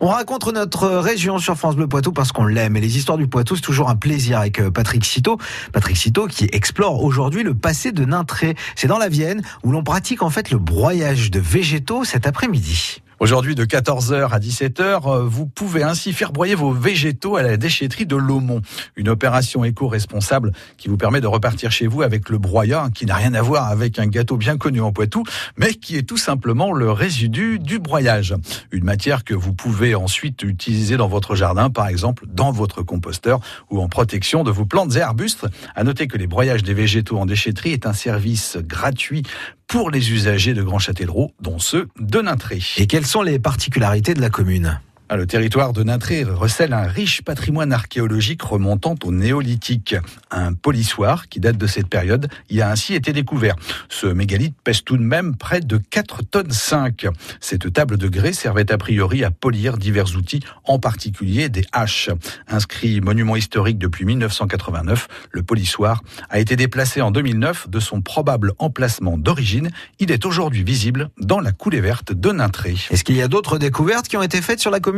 On raconte notre région sur France Bleu Poitou parce qu'on l'aime et les histoires du Poitou c'est toujours un plaisir avec euh, Patrick Citeau. Patrick Citeau qui explore aujourd'hui le passé de Nintré. C'est dans la Vienne où l'on pratique en fait le broyage de végétaux cet après-midi. Aujourd'hui, de 14h à 17h, euh, vous pouvez ainsi faire broyer vos végétaux à la déchetterie de Laumont. Une opération éco-responsable qui vous permet de repartir chez vous avec le broyat, qui n'a rien à voir avec un gâteau bien connu en Poitou, mais qui est tout simplement le résidu du broyage. Une matière que vous pouvez ensuite utiliser dans votre jardin, par exemple dans votre composteur ou en protection de vos plantes et arbustes. À noter que les broyages des végétaux en déchetterie est un service gratuit pour les usagers de Grand Châtellerault, dont ceux de Nintré. Et quelles sont les particularités de la commune? Le territoire de Nintré recèle un riche patrimoine archéologique remontant au néolithique. Un polissoir qui date de cette période y a ainsi été découvert. Ce mégalithe pèse tout de même près de 4 tonnes 5. Cette table de grès servait a priori à polir divers outils, en particulier des haches. Inscrit monument historique depuis 1989, le polissoir a été déplacé en 2009 de son probable emplacement d'origine. Il est aujourd'hui visible dans la coulée verte de Nintré. Est-ce qu'il y a d'autres découvertes qui ont été faites sur la commune?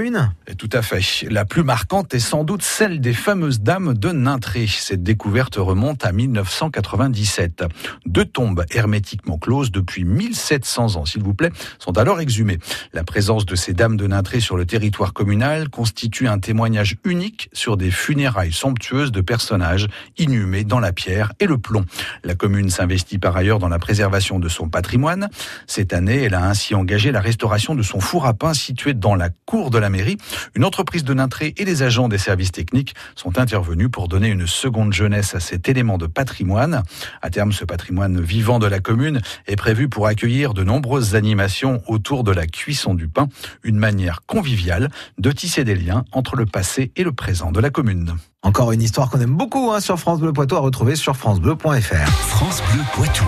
Tout à fait. La plus marquante est sans doute celle des fameuses dames de Nintré. Cette découverte remonte à 1997. Deux tombes hermétiquement closes depuis 1700 ans, s'il vous plaît, sont alors exhumées. La présence de ces dames de Nintré sur le territoire communal constitue un témoignage unique sur des funérailles somptueuses de personnages inhumés dans la pierre et le plomb. La commune s'investit par ailleurs dans la préservation de son patrimoine. Cette année, elle a ainsi engagé la restauration de son four à pain situé dans la cour de la mairie, une entreprise de Nintré et les agents des services techniques sont intervenus pour donner une seconde jeunesse à cet élément de patrimoine. À terme, ce patrimoine vivant de la commune est prévu pour accueillir de nombreuses animations autour de la cuisson du pain, une manière conviviale de tisser des liens entre le passé et le présent de la commune. Encore une histoire qu'on aime beaucoup hein, sur France Bleu Poitou à retrouver sur francebleu.fr. France Bleu Poitou.